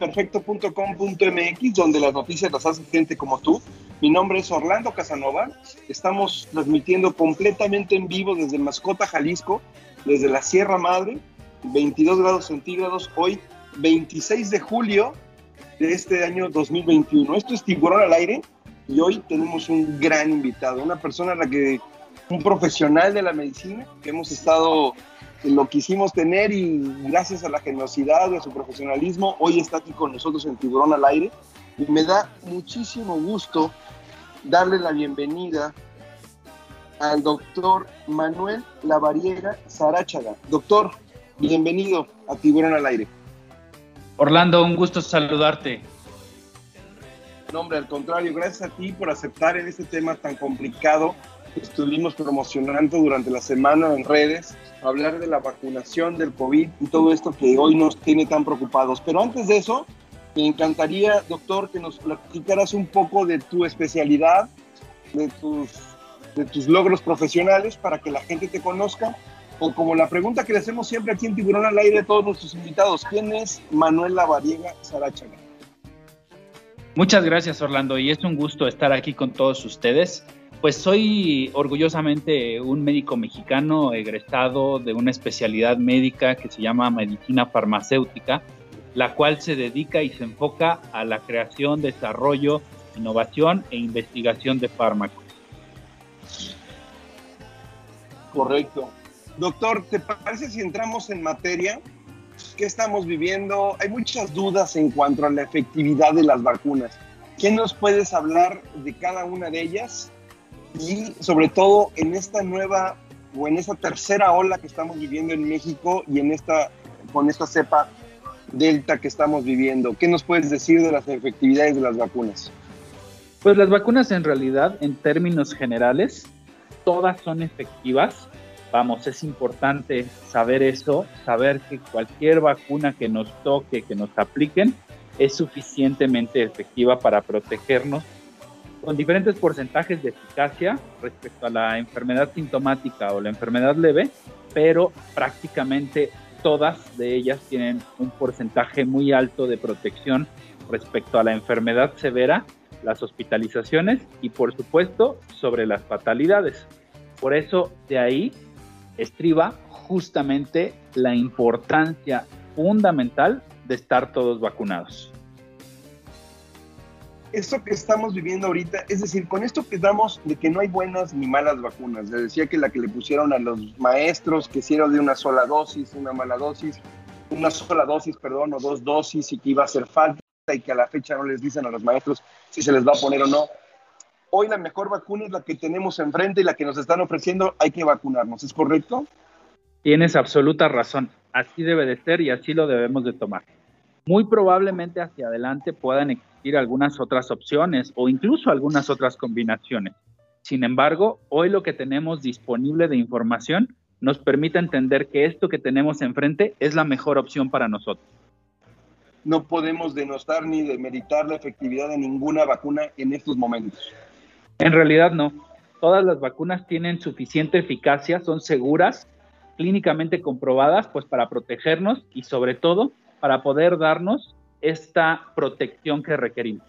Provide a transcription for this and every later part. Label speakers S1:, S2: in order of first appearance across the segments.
S1: Imperfecto.com.mx, donde las noticias las hace gente como tú. Mi nombre es Orlando Casanova. Estamos transmitiendo completamente en vivo desde Mascota, Jalisco, desde la Sierra Madre, 22 grados centígrados, hoy 26 de julio de este año 2021. Esto es Tiburón al Aire y hoy tenemos un gran invitado, una persona a la que, un profesional de la medicina que hemos estado lo quisimos tener y gracias a la generosidad y a su profesionalismo, hoy está aquí con nosotros en Tiburón al Aire. Y me da muchísimo gusto darle la bienvenida al doctor Manuel Lavariega Sarachaga. Doctor, bienvenido a Tiburón al Aire.
S2: Orlando, un gusto saludarte.
S1: No, hombre, al contrario, gracias a ti por aceptar en este tema tan complicado estuvimos promocionando durante la semana en redes, hablar de la vacunación del COVID y todo esto que hoy nos tiene tan preocupados. Pero antes de eso, me encantaría, doctor, que nos platicaras un poco de tu especialidad, de tus, de tus logros profesionales para que la gente te conozca. O como la pregunta que le hacemos siempre aquí en Tiburón al Aire a todos nuestros invitados, ¿quién es Manuel Lavariega Sarachaga?
S2: Muchas gracias, Orlando, y es un gusto estar aquí con todos ustedes. Pues soy orgullosamente un médico mexicano egresado de una especialidad médica que se llama medicina farmacéutica, la cual se dedica y se enfoca a la creación, desarrollo, innovación e investigación de fármacos.
S1: Correcto. Doctor, ¿te parece si entramos en materia? ¿Qué estamos viviendo? Hay muchas dudas en cuanto a la efectividad de las vacunas. ¿Qué nos puedes hablar de cada una de ellas? Y sobre todo en esta nueva o en esta tercera ola que estamos viviendo en México y en esta con esta cepa delta que estamos viviendo. ¿Qué nos puedes decir de las efectividades de las vacunas?
S2: Pues las vacunas en realidad, en términos generales, todas son efectivas. Vamos, es importante saber eso, saber que cualquier vacuna que nos toque, que nos apliquen, es suficientemente efectiva para protegernos con diferentes porcentajes de eficacia respecto a la enfermedad sintomática o la enfermedad leve, pero prácticamente todas de ellas tienen un porcentaje muy alto de protección respecto a la enfermedad severa, las hospitalizaciones y por supuesto sobre las fatalidades. Por eso de ahí estriba justamente la importancia fundamental de estar todos vacunados
S1: esto que estamos viviendo ahorita, es decir, con esto que damos de que no hay buenas ni malas vacunas, le decía que la que le pusieron a los maestros, que hicieron de una sola dosis, una mala dosis, una sola dosis, perdón, o dos dosis y que iba a hacer falta y que a la fecha no les dicen a los maestros si se les va a poner o no. Hoy la mejor vacuna es la que tenemos enfrente y la que nos están ofreciendo, hay que vacunarnos, ¿es correcto?
S2: Tienes absoluta razón, así debe de ser y así lo debemos de tomar. Muy probablemente hacia adelante puedan algunas otras opciones o incluso algunas otras combinaciones. Sin embargo, hoy lo que tenemos disponible de información nos permite entender que esto que tenemos enfrente es la mejor opción para nosotros.
S1: No podemos denostar ni demeritar la efectividad de ninguna vacuna en estos momentos.
S2: En realidad no. Todas las vacunas tienen suficiente eficacia, son seguras, clínicamente comprobadas, pues para protegernos y sobre todo para poder darnos esta protección que requerimos.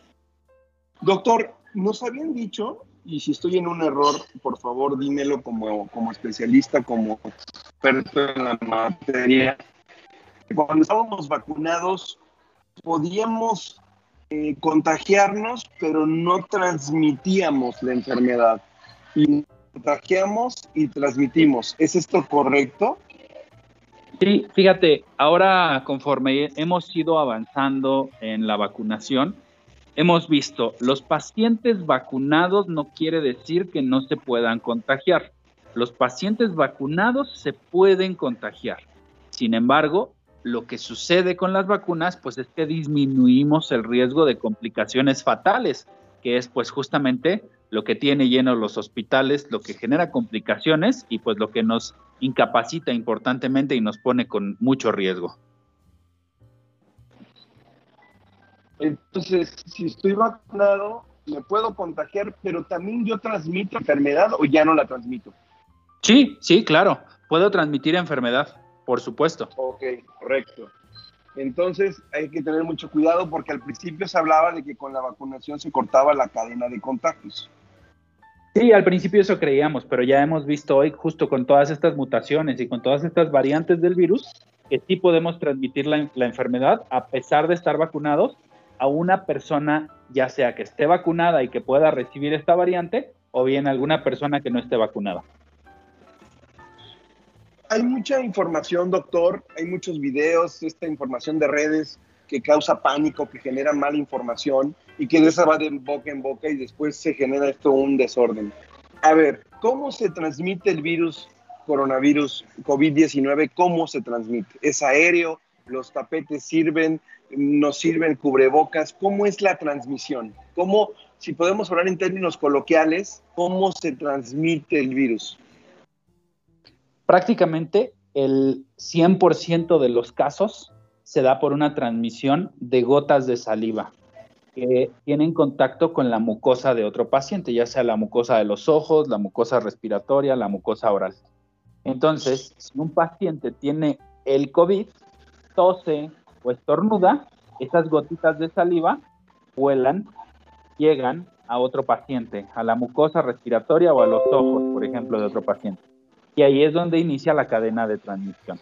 S1: Doctor, nos habían dicho, y si estoy en un error, por favor dímelo como, como especialista, como experto en la materia, cuando estábamos vacunados podíamos eh, contagiarnos, pero no transmitíamos la enfermedad. Y contagiamos y transmitimos. ¿Es esto correcto?
S2: Sí, fíjate, ahora conforme hemos ido avanzando en la vacunación, hemos visto, los pacientes vacunados no quiere decir que no se puedan contagiar. Los pacientes vacunados se pueden contagiar. Sin embargo, lo que sucede con las vacunas, pues es que disminuimos el riesgo de complicaciones fatales, que es pues justamente lo que tiene llenos los hospitales, lo que genera complicaciones y pues lo que nos incapacita importantemente y nos pone con mucho riesgo.
S1: Entonces, si estoy vacunado, me puedo contagiar, pero también yo transmito enfermedad o ya no la transmito.
S2: Sí, sí, claro, puedo transmitir enfermedad, por supuesto.
S1: Ok, correcto. Entonces hay que tener mucho cuidado porque al principio se hablaba de que con la vacunación se cortaba la cadena de contagios.
S2: Sí, al principio eso creíamos, pero ya hemos visto hoy, justo con todas estas mutaciones y con todas estas variantes del virus, que sí podemos transmitir la, enfermedad a pesar de estar vacunados a una persona, ya sea que esté vacunada y que pueda recibir esta variante, o bien alguna persona que no esté vacunada.
S1: Hay mucha información, doctor, hay muchos videos, esta información de redes que causa pánico, que genera mala información y que esa va de boca en boca y después se genera esto un desorden. A ver, ¿cómo se transmite el virus coronavirus COVID-19? ¿Cómo se transmite? ¿Es aéreo? ¿Los tapetes sirven? ¿No sirven cubrebocas? ¿Cómo es la transmisión? ¿Cómo, si podemos hablar en términos coloquiales, cómo se transmite el virus?
S2: Prácticamente el 100% de los casos se da por una transmisión de gotas de saliva que tienen contacto con la mucosa de otro paciente, ya sea la mucosa de los ojos, la mucosa respiratoria, la mucosa oral. Entonces, si un paciente tiene el COVID, tose o estornuda, esas gotitas de saliva vuelan, llegan a otro paciente, a la mucosa respiratoria o a los ojos, por ejemplo, de otro paciente. Y ahí es donde inicia la cadena de transmisión.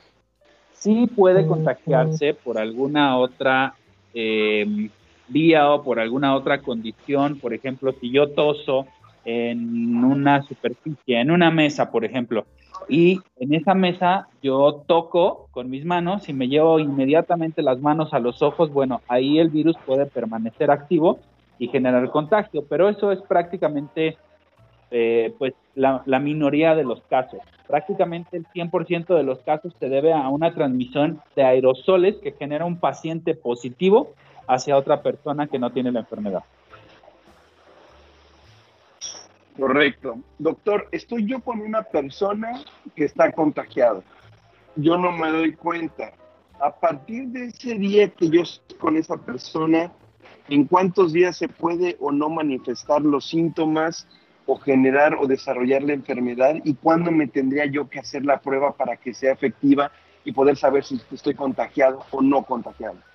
S2: Sí puede contagiarse por alguna otra eh, vía o por alguna otra condición, por ejemplo, si yo toso en una superficie, en una mesa, por ejemplo, y en esa mesa yo toco con mis manos y me llevo inmediatamente las manos a los ojos, bueno, ahí el virus puede permanecer activo y generar contagio, pero eso es prácticamente eh, pues la, la, minoría de los casos. Prácticamente el 100% de los casos se debe a una transmisión de aerosoles que genera un paciente positivo hacia otra persona que no tiene la enfermedad.
S1: Correcto. Doctor, estoy yo con una persona que está contagiada. Yo no me doy cuenta. A partir de ese día que yo estoy con esa persona, ¿en cuántos días se puede o no manifestar los síntomas o generar o desarrollar la enfermedad? ¿Y cuándo me tendría yo que hacer la prueba para que sea efectiva y poder saber si estoy contagiado o no contagiado?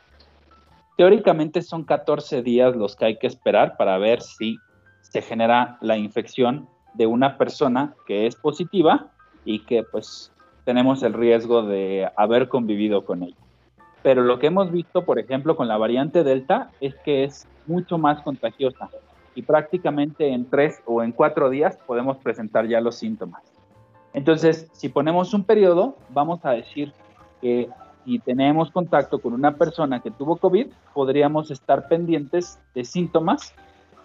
S2: Teóricamente son 14 días los que hay que esperar para ver si se genera la infección de una persona que es positiva y que pues tenemos el riesgo de haber convivido con ella. Pero lo que hemos visto, por ejemplo, con la variante Delta es que es mucho más contagiosa y prácticamente en tres o en cuatro días podemos presentar ya los síntomas. Entonces, si ponemos un periodo, vamos a decir que y tenemos contacto con una persona que tuvo COVID, podríamos estar pendientes de síntomas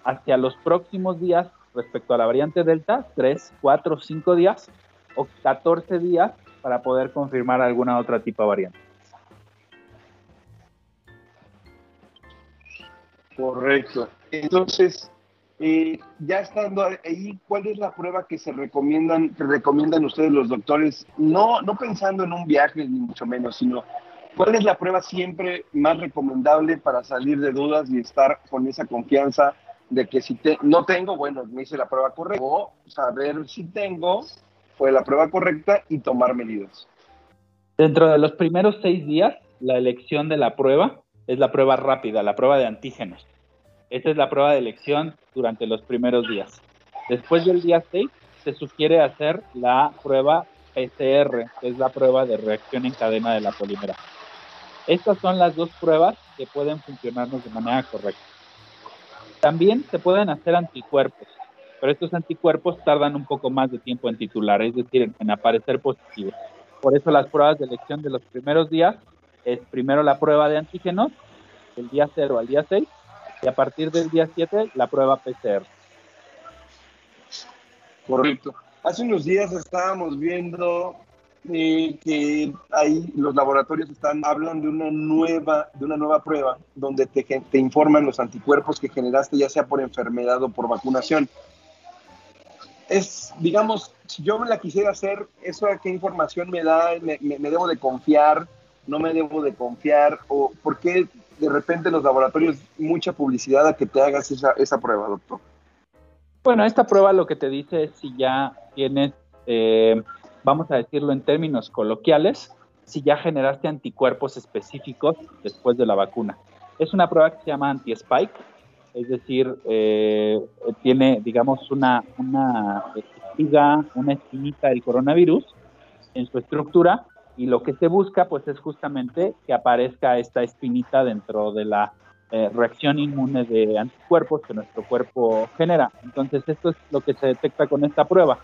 S2: hacia los próximos días respecto a la variante Delta, 3, 4, 5 días o 14 días para poder confirmar alguna otra tipo de variante.
S1: Correcto. Entonces, eh, ya estando ahí, ¿cuál es la prueba que se recomiendan, que recomiendan ustedes los doctores? No, no pensando en un viaje ni mucho menos, sino ¿cuál es la prueba siempre más recomendable para salir de dudas y estar con esa confianza de que si te, no tengo, bueno, me hice la prueba correcta, o saber si tengo, fue la prueba correcta y tomar medidas?
S2: Dentro de los primeros seis días, la elección de la prueba es la prueba rápida, la prueba de antígenos. Esta es la prueba de elección durante los primeros días. Después del día 6 se sugiere hacer la prueba PCR, que es la prueba de reacción en cadena de la polimera. Estas son las dos pruebas que pueden funcionarnos de manera correcta. También se pueden hacer anticuerpos, pero estos anticuerpos tardan un poco más de tiempo en titular, es decir, en aparecer positivos. Por eso las pruebas de elección de los primeros días es primero la prueba de antígenos, del día 0 al día 6, y a partir del día 7 la prueba PCR.
S1: Correcto. Hace unos días estábamos viendo eh, que ahí los laboratorios están hablan de una nueva de una nueva prueba donde te, te informan los anticuerpos que generaste ya sea por enfermedad o por vacunación. Es, digamos, si yo me la quisiera hacer, ¿eso qué información me da? ¿Me, me, me debo de confiar? ¿No me debo de confiar? ¿O por qué de repente los laboratorios mucha publicidad a que te hagas esa, esa prueba, doctor?
S2: Bueno, esta prueba lo que te dice es si ya tienes, eh, vamos a decirlo en términos coloquiales, si ya generaste anticuerpos específicos después de la vacuna. Es una prueba que se llama anti-spike, es decir, eh, tiene, digamos, una, una espiga, una espinita del coronavirus en su estructura y lo que se busca pues es justamente que aparezca esta espinita dentro de la eh, reacción inmune de anticuerpos que nuestro cuerpo genera. Entonces esto es lo que se detecta con esta prueba.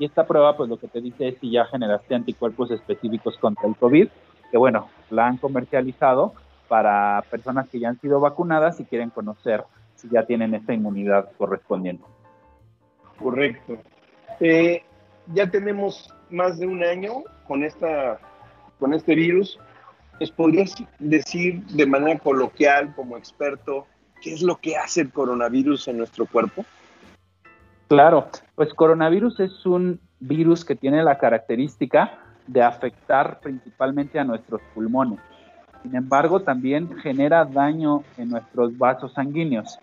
S2: Y esta prueba pues lo que te dice es si ya generaste anticuerpos específicos contra el COVID, que bueno, la han comercializado para personas que ya han sido vacunadas y quieren conocer si ya tienen esta inmunidad correspondiente.
S1: Correcto. Eh, ya tenemos más de un año con, esta, con este virus. ¿Les podrías decir de manera coloquial, como experto, qué es lo que hace el coronavirus en nuestro cuerpo?
S2: Claro, pues coronavirus es un virus que tiene la característica de afectar principalmente a nuestros pulmones. Sin embargo, también genera daño en nuestros vasos sanguíneos.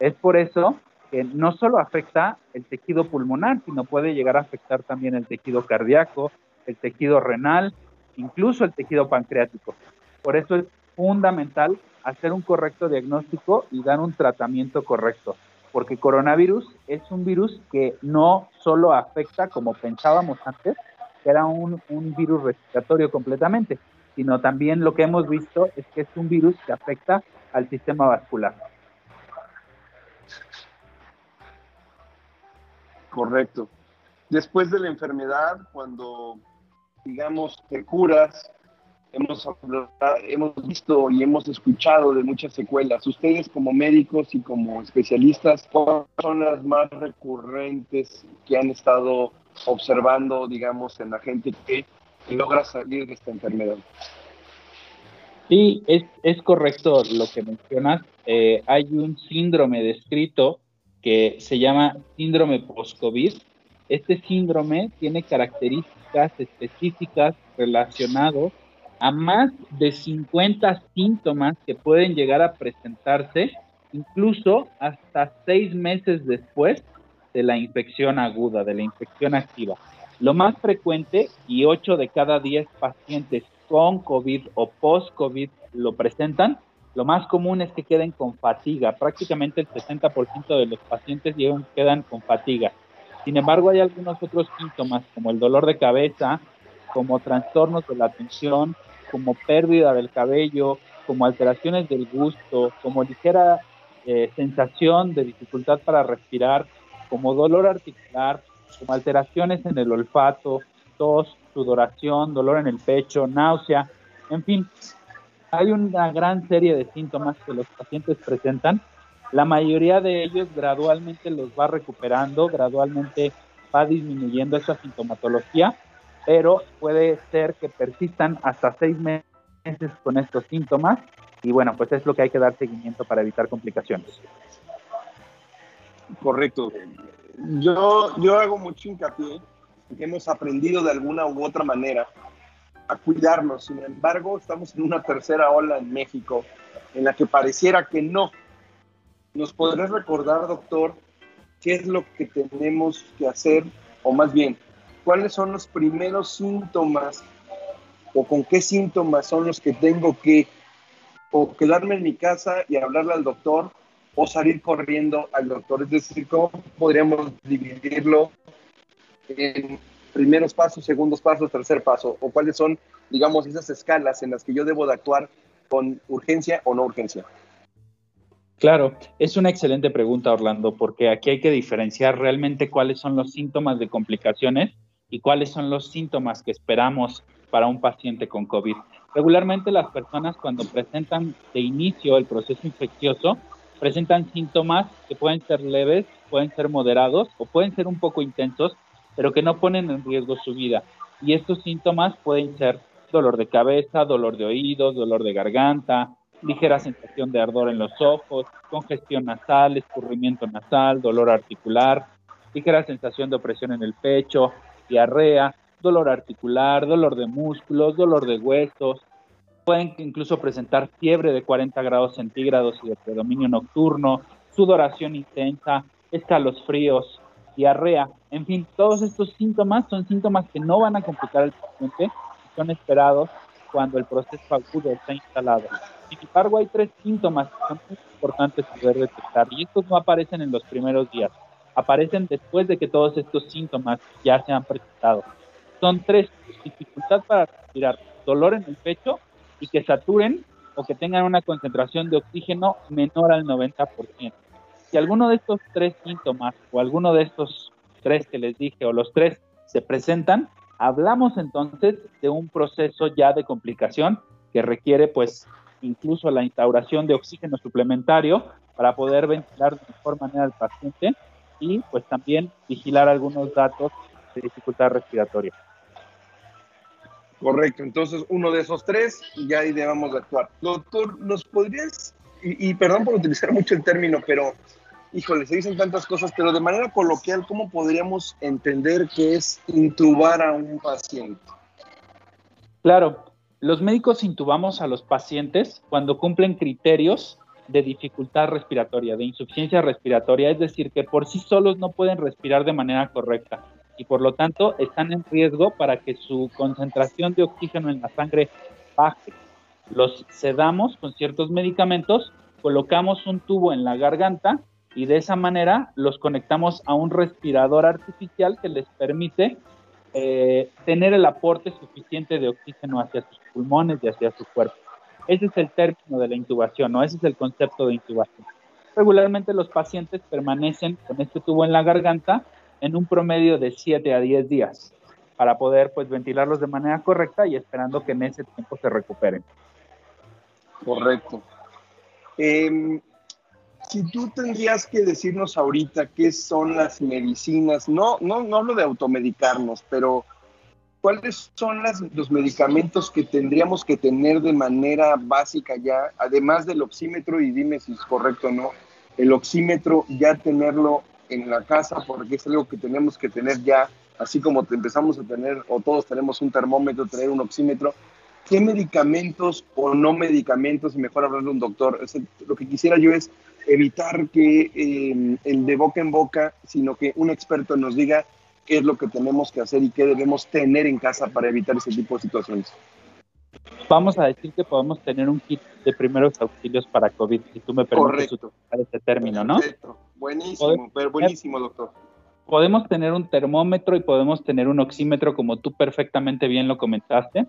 S2: Es por eso que no solo afecta el tejido pulmonar, sino puede llegar a afectar también el tejido cardíaco, el tejido renal, incluso el tejido pancreático. Por eso es fundamental hacer un correcto diagnóstico y dar un tratamiento correcto, porque coronavirus es un virus que no solo afecta, como pensábamos antes, que era un, un virus respiratorio completamente, sino también lo que hemos visto es que es un virus que afecta al sistema vascular.
S1: Correcto. Después de la enfermedad, cuando, digamos, te curas, hemos, hemos visto y hemos escuchado de muchas secuelas. Ustedes como médicos y como especialistas, ¿cuáles son las más recurrentes que han estado observando, digamos, en la gente que logra salir de esta enfermedad?
S2: Sí, es, es correcto lo que mencionas. Eh, hay un síndrome descrito que se llama síndrome post-COVID. Este síndrome tiene características específicas relacionadas a más de 50 síntomas que pueden llegar a presentarse incluso hasta seis meses después de la infección aguda, de la infección activa. Lo más frecuente, y 8 de cada 10 pacientes con COVID o post-COVID lo presentan, lo más común es que queden con fatiga. Prácticamente el 60% de los pacientes quedan con fatiga. Sin embargo, hay algunos otros síntomas como el dolor de cabeza, como trastornos de la atención, como pérdida del cabello, como alteraciones del gusto, como ligera eh, sensación de dificultad para respirar, como dolor articular, como alteraciones en el olfato, tos, sudoración, dolor en el pecho, náusea, en fin, hay una gran serie de síntomas que los pacientes presentan. La mayoría de ellos gradualmente los va recuperando, gradualmente va disminuyendo esa sintomatología, pero puede ser que persistan hasta seis meses con estos síntomas y bueno, pues es lo que hay que dar seguimiento para evitar complicaciones.
S1: Correcto. Yo, yo hago mucho hincapié que hemos aprendido de alguna u otra manera a cuidarnos. Sin embargo, estamos en una tercera ola en México en la que pareciera que no. ¿Nos podrás recordar, doctor, qué es lo que tenemos que hacer, o más bien, cuáles son los primeros síntomas o con qué síntomas son los que tengo que o quedarme en mi casa y hablarle al doctor o salir corriendo al doctor? Es decir, ¿cómo podríamos dividirlo en primeros pasos, segundos pasos, tercer paso? ¿O cuáles son, digamos, esas escalas en las que yo debo de actuar con urgencia o no urgencia?
S2: Claro, es una excelente pregunta, Orlando, porque aquí hay que diferenciar realmente cuáles son los síntomas de complicaciones y cuáles son los síntomas que esperamos para un paciente con COVID. Regularmente las personas cuando presentan de inicio el proceso infeccioso, presentan síntomas que pueden ser leves, pueden ser moderados o pueden ser un poco intensos, pero que no ponen en riesgo su vida. Y estos síntomas pueden ser dolor de cabeza, dolor de oídos, dolor de garganta, ligera sensación de ardor en los ojos, congestión nasal, escurrimiento nasal, dolor articular, ligera sensación de opresión en el pecho, diarrea, dolor articular, dolor de músculos, dolor de huesos. Pueden incluso presentar fiebre de 40 grados centígrados y de predominio nocturno, sudoración intensa, escalofríos, diarrea, en fin, todos estos síntomas son síntomas que no van a complicar al paciente, son esperados cuando el proceso agudo está instalado. Sin embargo, hay tres síntomas que son muy importantes poder detectar y estos no aparecen en los primeros días, aparecen después de que todos estos síntomas ya se han presentado. Son tres, dificultad para respirar, dolor en el pecho y que saturen o que tengan una concentración de oxígeno menor al 90%. Si alguno de estos tres síntomas o alguno de estos tres que les dije o los tres se presentan, hablamos entonces de un proceso ya de complicación que requiere pues incluso la instauración de oxígeno suplementario para poder ventilar de mejor manera al paciente y pues también vigilar algunos datos de dificultad respiratoria.
S1: Correcto, entonces uno de esos tres ya ahí debemos de actuar. Doctor, ¿nos podrías, y, y, perdón por utilizar mucho el término, pero híjole, se dicen tantas cosas, pero de manera coloquial, ¿cómo podríamos entender qué es intubar a un paciente?
S2: Claro, los médicos intubamos a los pacientes cuando cumplen criterios de dificultad respiratoria, de insuficiencia respiratoria, es decir, que por sí solos no pueden respirar de manera correcta y por lo tanto están en riesgo para que su concentración de oxígeno en la sangre baje. Los sedamos con ciertos medicamentos, colocamos un tubo en la garganta y de esa manera los conectamos a un respirador artificial que les permite eh, tener el aporte suficiente de oxígeno hacia sus pulmones y hacia su cuerpo. Ese es el término de la intubación, ¿no? Ese es el concepto de intubación. Regularmente los pacientes permanecen con este tubo en la garganta en un promedio de 7 a 10 días para poder pues ventilarlos de manera correcta y esperando que en ese tiempo se recuperen.
S1: Correcto. Eh, si tú tendrías que decirnos ahorita qué son las medicinas, no, no, no hablo de automedicarnos, pero ¿cuáles son las, los medicamentos que tendríamos que tener de manera básica ya, además del oxímetro, y dime si es correcto o no, el oxímetro ya tenerlo en la casa porque es algo que tenemos que tener ya, así como empezamos a tener, o todos tenemos un termómetro, tener un oxímetro, ¿qué medicamentos o no medicamentos, y mejor hablar de un doctor? lo que quisiera yo es evitar que eh, el de boca en boca, sino que un experto nos diga qué es lo que tenemos que hacer y qué debemos tener en casa para evitar ese tipo de situaciones.
S2: Vamos a decir que podemos tener un kit de primeros auxilios para COVID, si tú me permites utilizar este término, ¿no?
S1: Perfecto. Buenísimo, pero buenísimo, doctor.
S2: Podemos tener un termómetro y podemos tener un oxímetro, como tú perfectamente bien lo comentaste,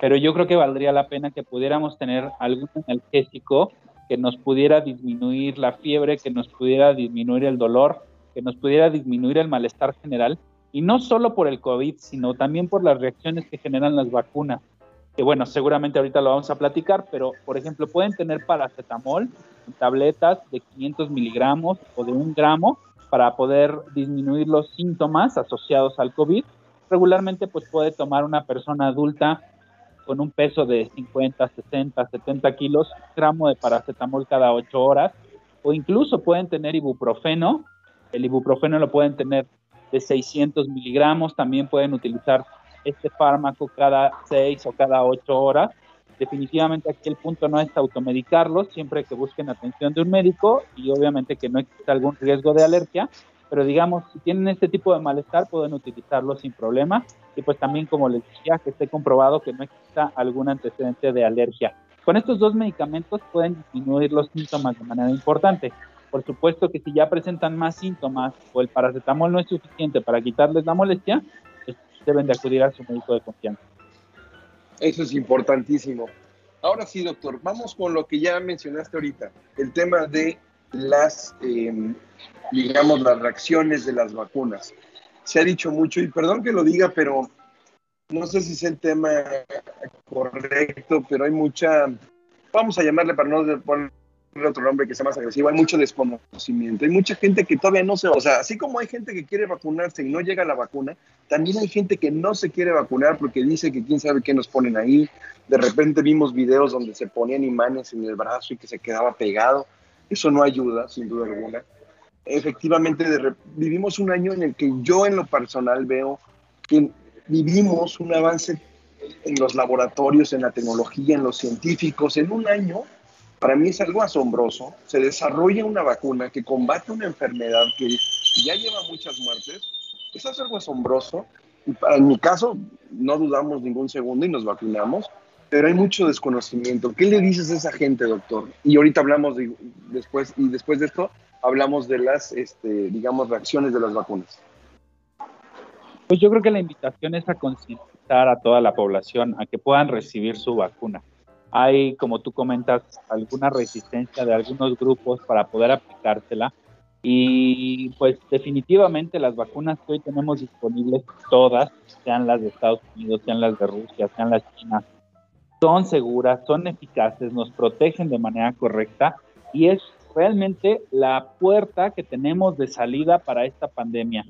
S2: pero yo creo que valdría la pena que pudiéramos tener algún analgésico que nos pudiera disminuir la fiebre, que nos pudiera disminuir el dolor, que nos pudiera disminuir el malestar general, y no solo por el COVID, sino también por las reacciones que generan las vacunas. Que bueno, seguramente ahorita lo vamos a platicar, pero por ejemplo, pueden tener paracetamol, tabletas de 500 miligramos o de un gramo para poder disminuir los síntomas asociados al COVID. Regularmente, pues puede tomar una persona adulta con un peso de 50, 60, 70 kilos, gramo de paracetamol cada 8 horas, o incluso pueden tener ibuprofeno. El ibuprofeno lo pueden tener de 600 miligramos, también pueden utilizar este fármaco cada 6 o cada 8 horas. Definitivamente aquí el punto no es automedicarlos, siempre que busquen atención de un médico y obviamente que no exista algún riesgo de alergia, pero digamos, si tienen este tipo de malestar pueden utilizarlo sin problema y pues también como les decía que esté comprobado que no exista algún antecedente de alergia. Con estos dos medicamentos pueden disminuir los síntomas de manera importante. Por supuesto que si ya presentan más síntomas o el paracetamol no es suficiente para quitarles la molestia, pues deben de acudir a su médico de confianza.
S1: Eso es importantísimo. Ahora sí, doctor, vamos con lo que ya mencionaste ahorita, el tema de las, eh, digamos, las reacciones de las vacunas. Se ha dicho mucho, y perdón que lo diga, pero no sé si es el tema correcto, pero hay mucha, vamos a llamarle para no ponerle otro nombre que sea más agresivo, hay mucho desconocimiento, hay mucha gente que todavía no se, o sea, así como hay gente que quiere vacunarse y no llega la vacuna, también hay gente que no se quiere vacunar porque dice que quién sabe qué nos ponen ahí, de repente vimos videos donde se ponían imanes en el brazo y que se quedaba pegado, eso no ayuda, sin duda alguna efectivamente vivimos un año en el que yo en lo personal veo que vivimos un avance en los laboratorios, en la tecnología, en los científicos. En un año, para mí es algo asombroso. Se desarrolla una vacuna que combate una enfermedad que ya lleva muchas muertes. Eso es algo asombroso. Y para, en mi caso, no dudamos ningún segundo y nos vacunamos. pero hay mucho desconocimiento. ¿Qué le dices a esa gente, doctor? Y ahorita hablamos después, y después de esto hablamos de las, este, digamos, reacciones de las vacunas.
S2: Pues yo creo que la invitación es a concientizar a toda la población a que puedan recibir su vacuna. Hay, como tú comentas, alguna resistencia de algunos grupos para poder aplicársela. Y pues definitivamente las vacunas que hoy tenemos disponibles, todas, sean las de Estados Unidos, sean las de Rusia, sean las chinas, son seguras, son eficaces, nos protegen de manera correcta y es realmente la puerta que tenemos de salida para esta pandemia.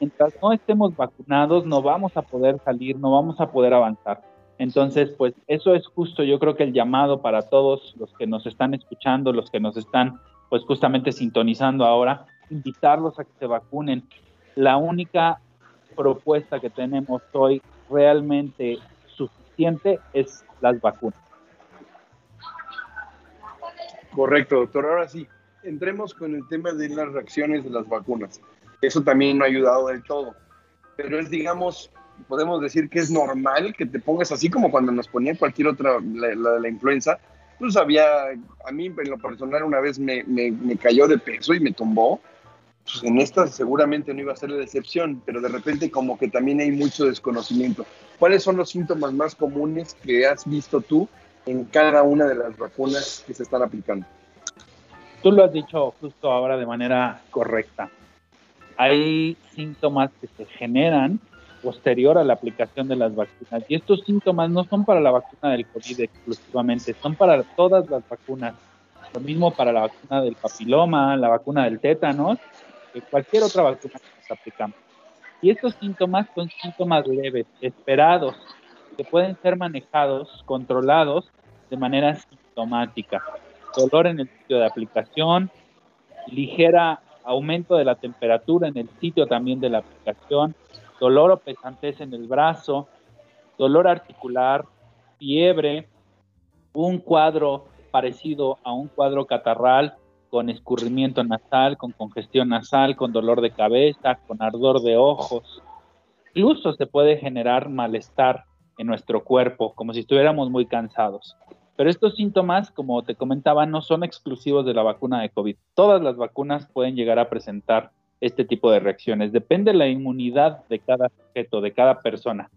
S2: Mientras no estemos vacunados, no vamos a poder salir, no vamos a poder avanzar. Entonces, pues eso es justo, yo creo que el llamado para todos los que nos están escuchando, los que nos están pues justamente sintonizando ahora, invitarlos a que se vacunen. La única propuesta que tenemos hoy realmente suficiente es las vacunas.
S1: Correcto, doctor. Ahora sí, entremos con el tema de las reacciones de las vacunas. Eso también no ha ayudado del todo. Pero es, digamos, podemos decir que es normal que te pongas así como cuando nos ponía cualquier otra, la, de la influenza. Pues había, a mí en lo personal una vez me, me, me cayó de peso y me tumbó. Pues en esta seguramente no iba a ser la excepción, pero de repente como que también hay mucho desconocimiento. ¿Cuáles son los síntomas más comunes que has visto tú en cada una de las vacunas que se están aplicando?
S2: Tú lo has dicho justo ahora de manera correcta. Hay síntomas que se generan posterior a la aplicación de las vacunas y estos síntomas no son para la vacuna del COVID exclusivamente, son para todas las vacunas. Lo mismo para la vacuna del papiloma, la vacuna del tétanos, que cualquier otra vacuna que nos aplicamos. Y estos síntomas son síntomas leves, esperados, que pueden ser manejados, controlados de manera sintomática. Dolor en el sitio de aplicación, ligera aumento de la temperatura en el sitio también de la aplicación, dolor o pesantez en el brazo, dolor articular, fiebre, un cuadro parecido a un cuadro catarral con escurrimiento nasal, con congestión nasal, con dolor de cabeza, con ardor de ojos. Incluso se puede generar malestar en nuestro cuerpo, como si estuviéramos muy cansados. Pero estos síntomas, como te comentaba, no son exclusivos de la vacuna de COVID. Todas las vacunas pueden llegar a presentar este tipo de reacciones. Depende de la inmunidad de cada sujeto, de cada persona.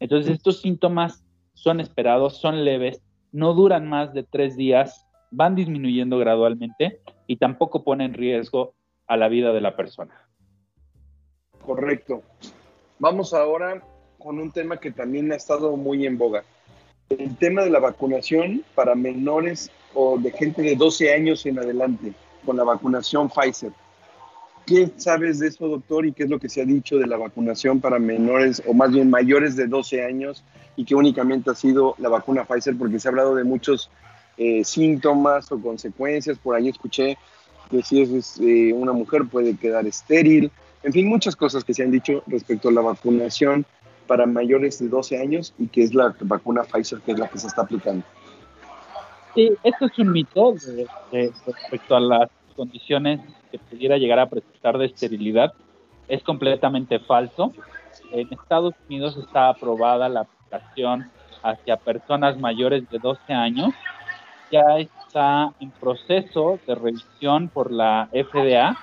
S2: Entonces, estos síntomas son esperados, son leves, no duran más de tres días, van disminuyendo gradualmente y tampoco pone en riesgo a la vida de la persona.
S1: Correcto. Vamos ahora con un tema que también ha estado muy en boga. El tema de la vacunación para menores o de gente de 12 años en adelante con la vacunación Pfizer. ¿Qué sabes de eso, doctor? ¿Y qué es lo que se ha dicho de la vacunación para menores o más bien mayores de 12 años y que únicamente ha sido la vacuna Pfizer? Porque se ha hablado de muchos eh, síntomas o consecuencias. Por ahí escuché que si es eh, una mujer puede quedar estéril. En fin, muchas cosas que se han dicho respecto a la vacunación para mayores de 12 años y que es la vacuna Pfizer que es la que se está aplicando.
S2: Sí, esto es un mito respecto a las condiciones que pudiera llegar a presentar de esterilidad. Es completamente falso. En Estados Unidos está aprobada la aplicación hacia personas mayores de 12 años ya está en proceso de revisión por la FDA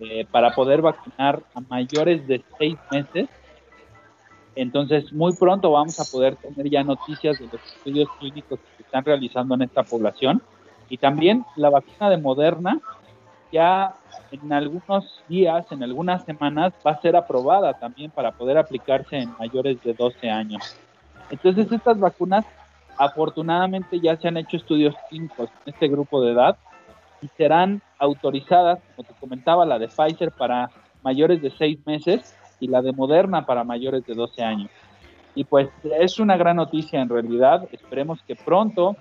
S2: eh, para poder vacunar a mayores de seis meses. Entonces, muy pronto vamos a poder tener ya noticias de los estudios clínicos que se están realizando en esta población. Y también la vacuna de Moderna ya en algunos días, en algunas semanas, va a ser aprobada también para poder aplicarse en mayores de 12 años. Entonces, estas vacunas Afortunadamente ya se han hecho estudios clínicos en este grupo de edad y serán autorizadas, como te comentaba, la de Pfizer para mayores de 6 meses y la de Moderna para mayores de 12 años. Y pues es una gran noticia en realidad. Esperemos que pronto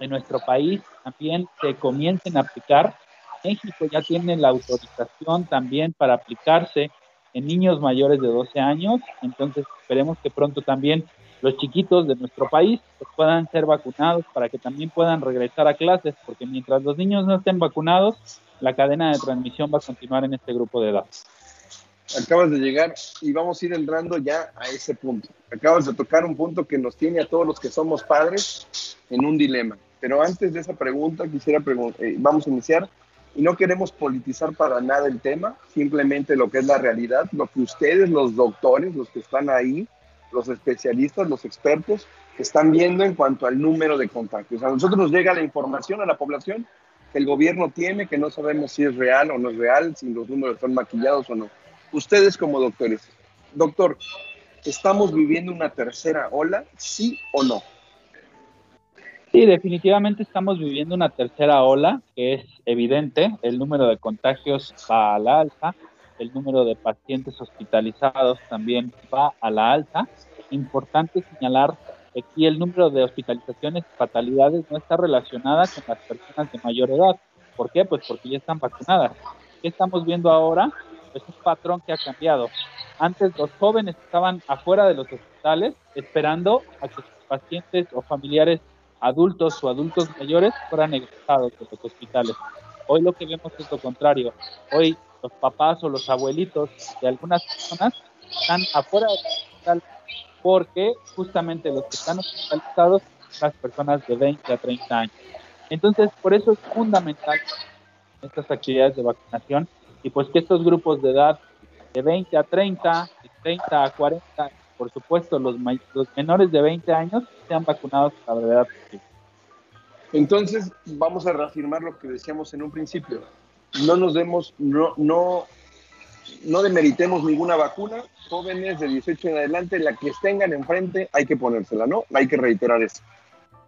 S2: en nuestro país también se comiencen a aplicar. México ya tiene la autorización también para aplicarse en niños mayores de 12 años. Entonces esperemos que pronto también los chiquitos de nuestro país pues, puedan ser vacunados para que también puedan regresar a clases, porque mientras los niños no estén vacunados, la cadena de transmisión va a continuar en este grupo de edad.
S1: Acabas de llegar y vamos a ir entrando ya a ese punto. Acabas de tocar un punto que nos tiene a todos los que somos padres en un dilema. Pero antes de esa pregunta, quisiera eh, vamos a iniciar y no queremos politizar para nada el tema, simplemente lo que es la realidad, lo que ustedes, los doctores, los que están ahí, los especialistas, los expertos, están viendo en cuanto al número de contagios. A nosotros nos llega la información a la población que el gobierno tiene, que no sabemos si es real o no es real, si los números están maquillados o no. Ustedes como doctores, doctor, ¿estamos viviendo una tercera ola, sí o no?
S2: Sí, definitivamente estamos viviendo una tercera ola, que es evidente. El número de contagios va a la alza, el número de pacientes hospitalizados también va a la alta. Importante señalar aquí el número de hospitalizaciones y fatalidades no está relacionada con las personas de mayor edad. ¿Por qué? Pues porque ya están vacunadas. ¿Qué estamos viendo ahora? Es un patrón que ha cambiado. Antes los jóvenes estaban afuera de los hospitales esperando a que sus pacientes o familiares adultos o adultos mayores fueran egresados de los hospitales. Hoy lo que vemos es lo contrario. Hoy los papás o los abuelitos de algunas personas están afuera del hospital porque justamente los que están hospitalizados son las personas de 20 a 30 años. Entonces, por eso es fundamental estas actividades de vacunación y pues que estos grupos de edad de 20 a 30, de 30 a 40 por supuesto, los, los menores de 20 años sean vacunados a la brevedad posible.
S1: Entonces, vamos a reafirmar lo que decíamos en un principio. No nos demos, no, no, no demeritemos ninguna vacuna. Jóvenes de 18 en adelante, la que tengan enfrente, hay que ponérsela, ¿no? Hay que reiterar eso.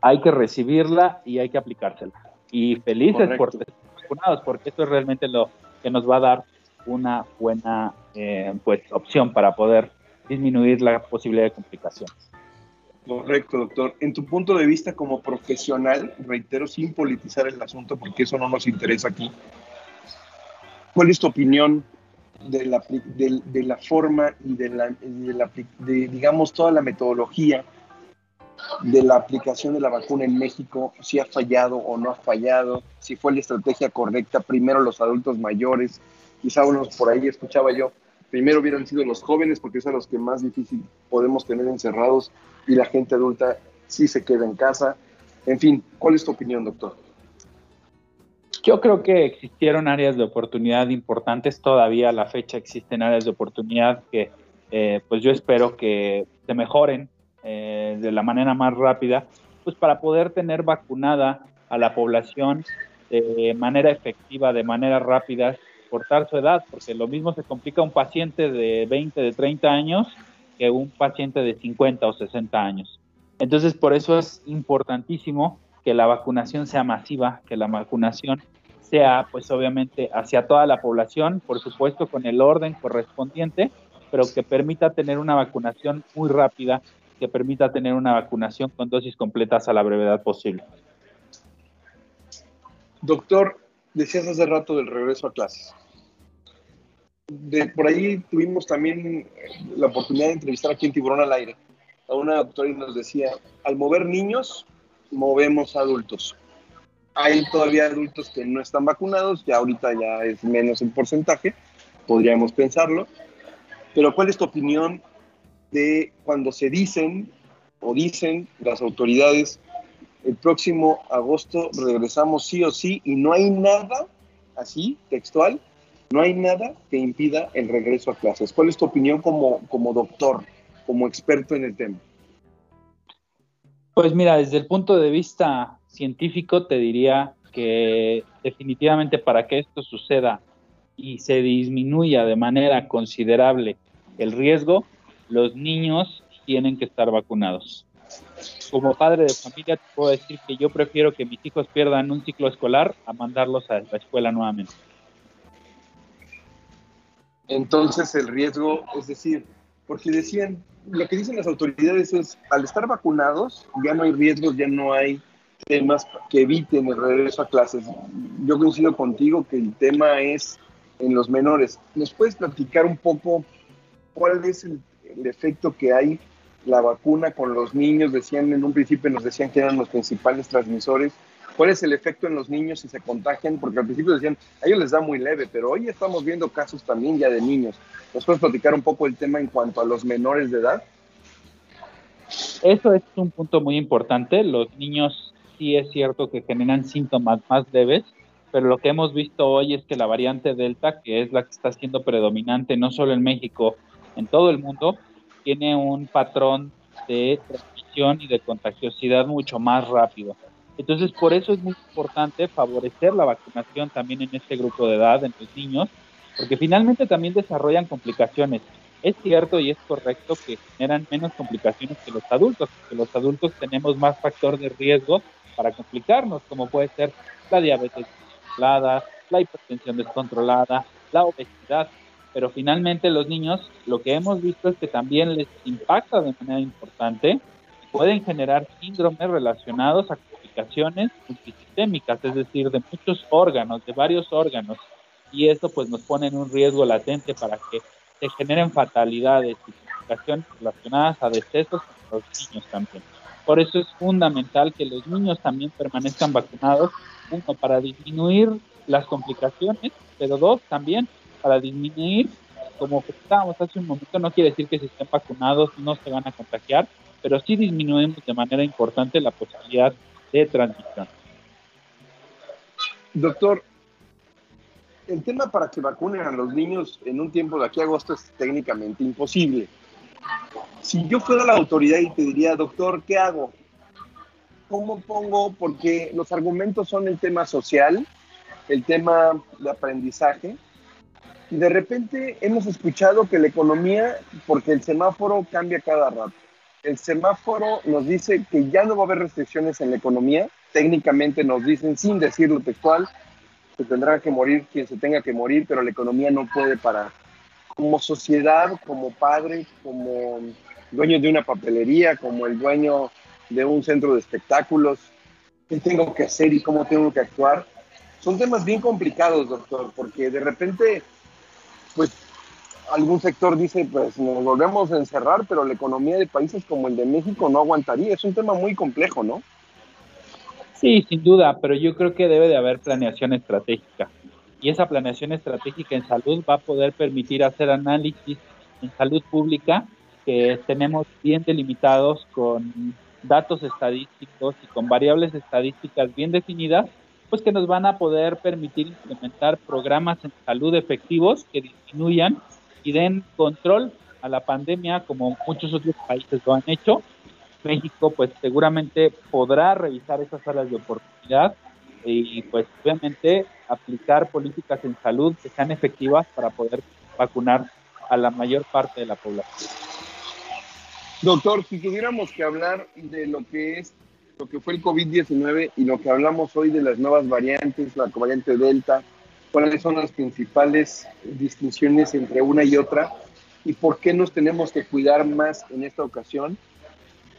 S2: Hay que recibirla y hay que aplicársela. Y felices por estar vacunados, porque esto es realmente lo que nos va a dar una buena eh, pues, opción para poder disminuir la posibilidad de complicaciones.
S1: Correcto, doctor. En tu punto de vista como profesional, reitero, sin politizar el asunto, porque eso no nos interesa aquí, ¿cuál es tu opinión de la, de, la forma y de, la, de, digamos, toda la metodología de la aplicación de la vacuna en México, si ha fallado o no ha fallado, si fue la estrategia correcta, primero los adultos mayores, quizá unos por ahí escuchaba yo, primero hubieran sido los jóvenes, porque a los que más difícil podemos tener encerrados, y la gente adulta sí se queda en casa. En fin, ¿cuál es tu opinión, doctor?
S2: Yo creo que existieron áreas de oportunidad importantes, todavía a la fecha existen áreas de oportunidad que eh, pues yo espero que se mejoren eh, de la manera más rápida, pues para poder tener vacunada a la población de manera efectiva, de manera rápida, cortar su edad, porque lo mismo se complica un paciente de 20, de 30 años que un paciente de 50 o 60 años. Entonces, por eso es importantísimo que la vacunación sea masiva, que la vacunación sea, pues obviamente, hacia toda la población, por supuesto, con el orden correspondiente, pero que permita tener una vacunación muy rápida, que permita tener una vacunación con dosis completas a la brevedad posible.
S1: Doctor, decías hace rato del regreso a clases. Por ahí tuvimos también la oportunidad de entrevistar aquí en Tiburón al Aire a una doctora y nos decía, al mover niños, movemos adultos. Hay todavía adultos que no están vacunados, ya ahorita ya es menos el porcentaje, podríamos pensarlo, pero ¿cuál es tu opinión de cuando se dicen o dicen las autoridades el próximo agosto regresamos sí o sí y no hay nada así, textual, no hay nada que impida el regreso a clases. ¿Cuál es tu opinión como, como doctor, como experto en el tema?
S2: Pues mira, desde el punto de vista científico te diría que definitivamente para que esto suceda y se disminuya de manera considerable el riesgo, los niños tienen que estar vacunados como padre de familia te puedo decir que yo prefiero que mis hijos pierdan un ciclo escolar a mandarlos a la escuela nuevamente.
S1: Entonces el riesgo, es decir, porque decían, lo que dicen las autoridades es, al estar vacunados, ya no hay riesgos, ya no hay temas que eviten el regreso a clases. Yo coincido contigo que el tema es en los menores. ¿Nos puedes platicar un poco cuál es el, el efecto que hay la vacuna con los niños, decían en un principio, nos decían que eran los principales transmisores, cuál es el efecto en los niños si se contagian, porque al principio decían, a ellos les da muy leve, pero hoy estamos viendo casos también ya de niños. ¿Nos puedes platicar un poco el tema en cuanto a los menores de edad?
S2: Eso es un punto muy importante. Los niños sí es cierto que generan síntomas más leves, pero lo que hemos visto hoy es que la variante Delta, que es la que está siendo predominante no solo en México, en todo el mundo, tiene un patrón de transmisión y de contagiosidad mucho más rápido. Entonces, por eso es muy importante favorecer la vacunación también en este grupo de edad, en los niños, porque finalmente también desarrollan complicaciones. Es cierto y es correcto que generan menos complicaciones que los adultos, porque los adultos tenemos más factor de riesgo para complicarnos, como puede ser la diabetes controlada, la hipertensión descontrolada, la obesidad. Pero finalmente los niños lo que hemos visto es que también les impacta de manera importante, pueden generar síndromes relacionados a complicaciones multisistémicas, es decir, de muchos órganos, de varios órganos, y eso pues nos pone en un riesgo latente para que se generen fatalidades y complicaciones relacionadas a decesos en los niños también. Por eso es fundamental que los niños también permanezcan vacunados, uno, para disminuir las complicaciones, pero dos, también para disminuir, como estábamos hace un momento, no quiere decir que si estén vacunados no se van a contagiar, pero sí disminuimos de manera importante la posibilidad de transmisión.
S1: Doctor, el tema para que vacunen a los niños en un tiempo de aquí a agosto es técnicamente imposible. Si yo fuera la autoridad y te diría, doctor, ¿qué hago? ¿Cómo pongo? Porque los argumentos son el tema social, el tema de aprendizaje. De repente hemos escuchado que la economía, porque el semáforo cambia cada rato. El semáforo nos dice que ya no va a haber restricciones en la economía. Técnicamente nos dicen, sin decirlo textual, se tendrá que morir quien se tenga que morir, pero la economía no puede parar. Como sociedad, como padre, como dueño de una papelería, como el dueño de un centro de espectáculos, qué tengo que hacer y cómo tengo que actuar. Son temas bien complicados, doctor, porque de repente, pues algún sector dice, pues nos volvemos a encerrar, pero la economía de países como el de México no aguantaría. Es un tema muy complejo, ¿no?
S2: Sí, sin duda, pero yo creo que debe de haber planeación estratégica. Y esa planeación estratégica en salud va a poder permitir hacer análisis en salud pública que tenemos bien delimitados con datos estadísticos y con variables estadísticas bien definidas, pues que nos van a poder permitir implementar programas en salud efectivos que disminuyan y den control a la pandemia como muchos otros países lo han hecho México pues seguramente podrá revisar esas áreas de oportunidad y pues obviamente aplicar políticas en salud que sean efectivas para poder vacunar a la mayor parte de la población.
S1: Doctor, si tuviéramos que hablar de lo que es lo que fue el COVID-19 y lo que hablamos hoy de las nuevas variantes, la variante Delta, cuáles son las principales distinciones entre una y otra y por qué nos tenemos que cuidar más en esta ocasión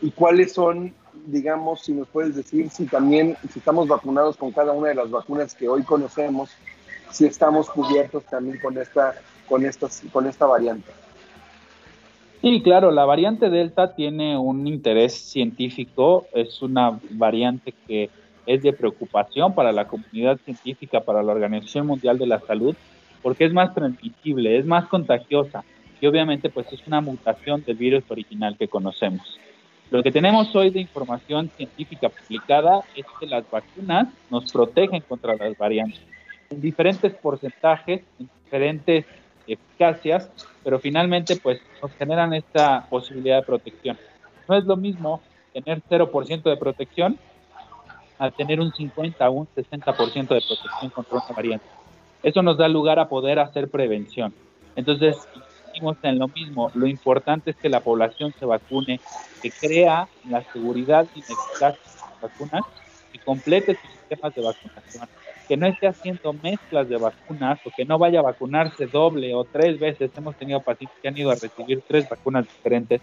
S1: y cuáles son, digamos, si nos puedes decir si también, si estamos vacunados con cada una de las vacunas que hoy conocemos, si estamos cubiertos también con esta, con estas, con esta variante.
S2: Sí, claro, la variante Delta tiene un interés científico, es una variante que es de preocupación para la comunidad científica, para la Organización Mundial de la Salud, porque es más transmisible, es más contagiosa y obviamente pues es una mutación del virus original que conocemos. Lo que tenemos hoy de información científica publicada es que las vacunas nos protegen contra las variantes en diferentes porcentajes, en diferentes eficacias, pero finalmente pues nos generan esta posibilidad de protección. No es lo mismo tener 0% de protección a tener un 50 o un 60% de protección contra una variante. Eso nos da lugar a poder hacer prevención. Entonces, en lo mismo. Lo importante es que la población se vacune, que crea la seguridad y eficacia de las vacunas y complete sus sistemas de vacunación. Que no esté haciendo mezclas de vacunas o que no vaya a vacunarse doble o tres veces. Hemos tenido pacientes que han ido a recibir tres vacunas diferentes.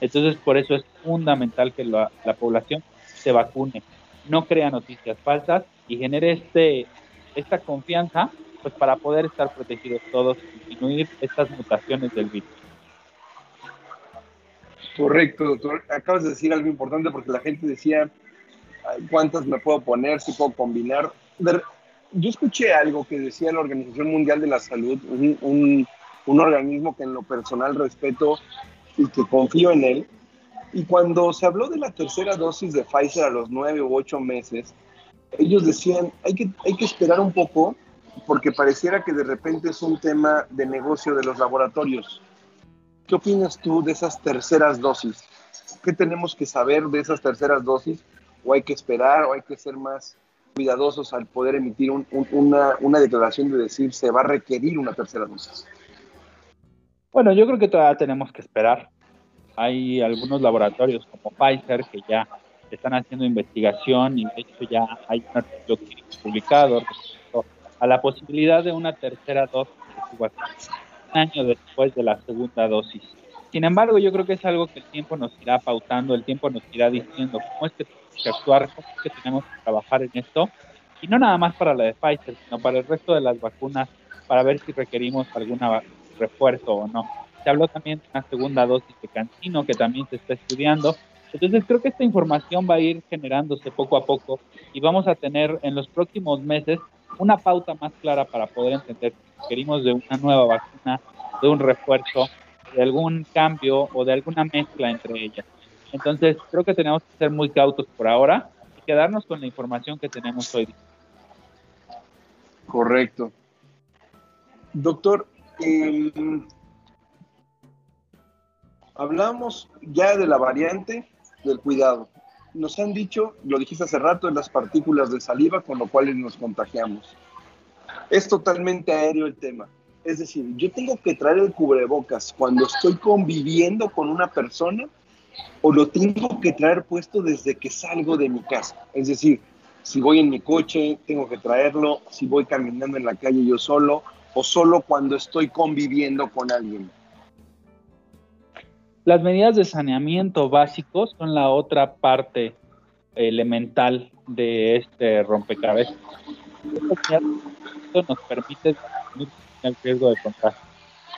S2: Entonces, por eso es fundamental que la, la población se vacune, no crea noticias falsas y genere este, esta confianza pues para poder estar protegidos todos y disminuir estas mutaciones del virus.
S1: Correcto, doctor. Acabas de decir algo importante porque la gente decía, cuántas me puedo poner, si puedo combinar. Yo escuché algo que decía la Organización Mundial de la Salud, un, un organismo que en lo personal respeto y que confío en él. Y cuando se habló de la tercera dosis de Pfizer a los nueve u ocho meses, ellos decían, hay que, hay que esperar un poco porque pareciera que de repente es un tema de negocio de los laboratorios. ¿Qué opinas tú de esas terceras dosis? ¿Qué tenemos que saber de esas terceras dosis? ¿O hay que esperar o hay que ser más cuidadosos al poder emitir una, una declaración de decir se va a requerir una tercera dosis?
S2: Bueno, yo creo que todavía tenemos que esperar. Hay algunos laboratorios como Pfizer que ya están haciendo investigación y de hecho ya hay un artículo publicado a la posibilidad de una tercera dosis un año después de la segunda dosis. Sin embargo, yo creo que es algo que el tiempo nos irá pautando, el tiempo nos irá diciendo cómo es que que actuar, que tenemos que trabajar en esto, y no nada más para la de Pfizer, sino para el resto de las vacunas, para ver si requerimos alguna refuerzo o no. Se habló también de una segunda dosis de cancino que también se está estudiando. Entonces creo que esta información va a ir generándose poco a poco y vamos a tener en los próximos meses una pauta más clara para poder entender si requerimos de una nueva vacuna, de un refuerzo, de algún cambio o de alguna mezcla entre ellas. Entonces creo que tenemos que ser muy cautos por ahora y quedarnos con la información que tenemos hoy.
S1: Correcto. Doctor, eh, hablamos ya de la variante del cuidado. Nos han dicho, lo dijiste hace rato, en las partículas de saliva con lo cual nos contagiamos. Es totalmente aéreo el tema. Es decir, yo tengo que traer el cubrebocas cuando estoy conviviendo con una persona o lo tengo que traer puesto desde que salgo de mi casa. Es decir, si voy en mi coche, tengo que traerlo, si voy caminando en la calle yo solo, o solo cuando estoy conviviendo con alguien?
S2: Las medidas de saneamiento básicos son la otra parte elemental de este rompecabezas. Esto nos permite el riesgo de contagio.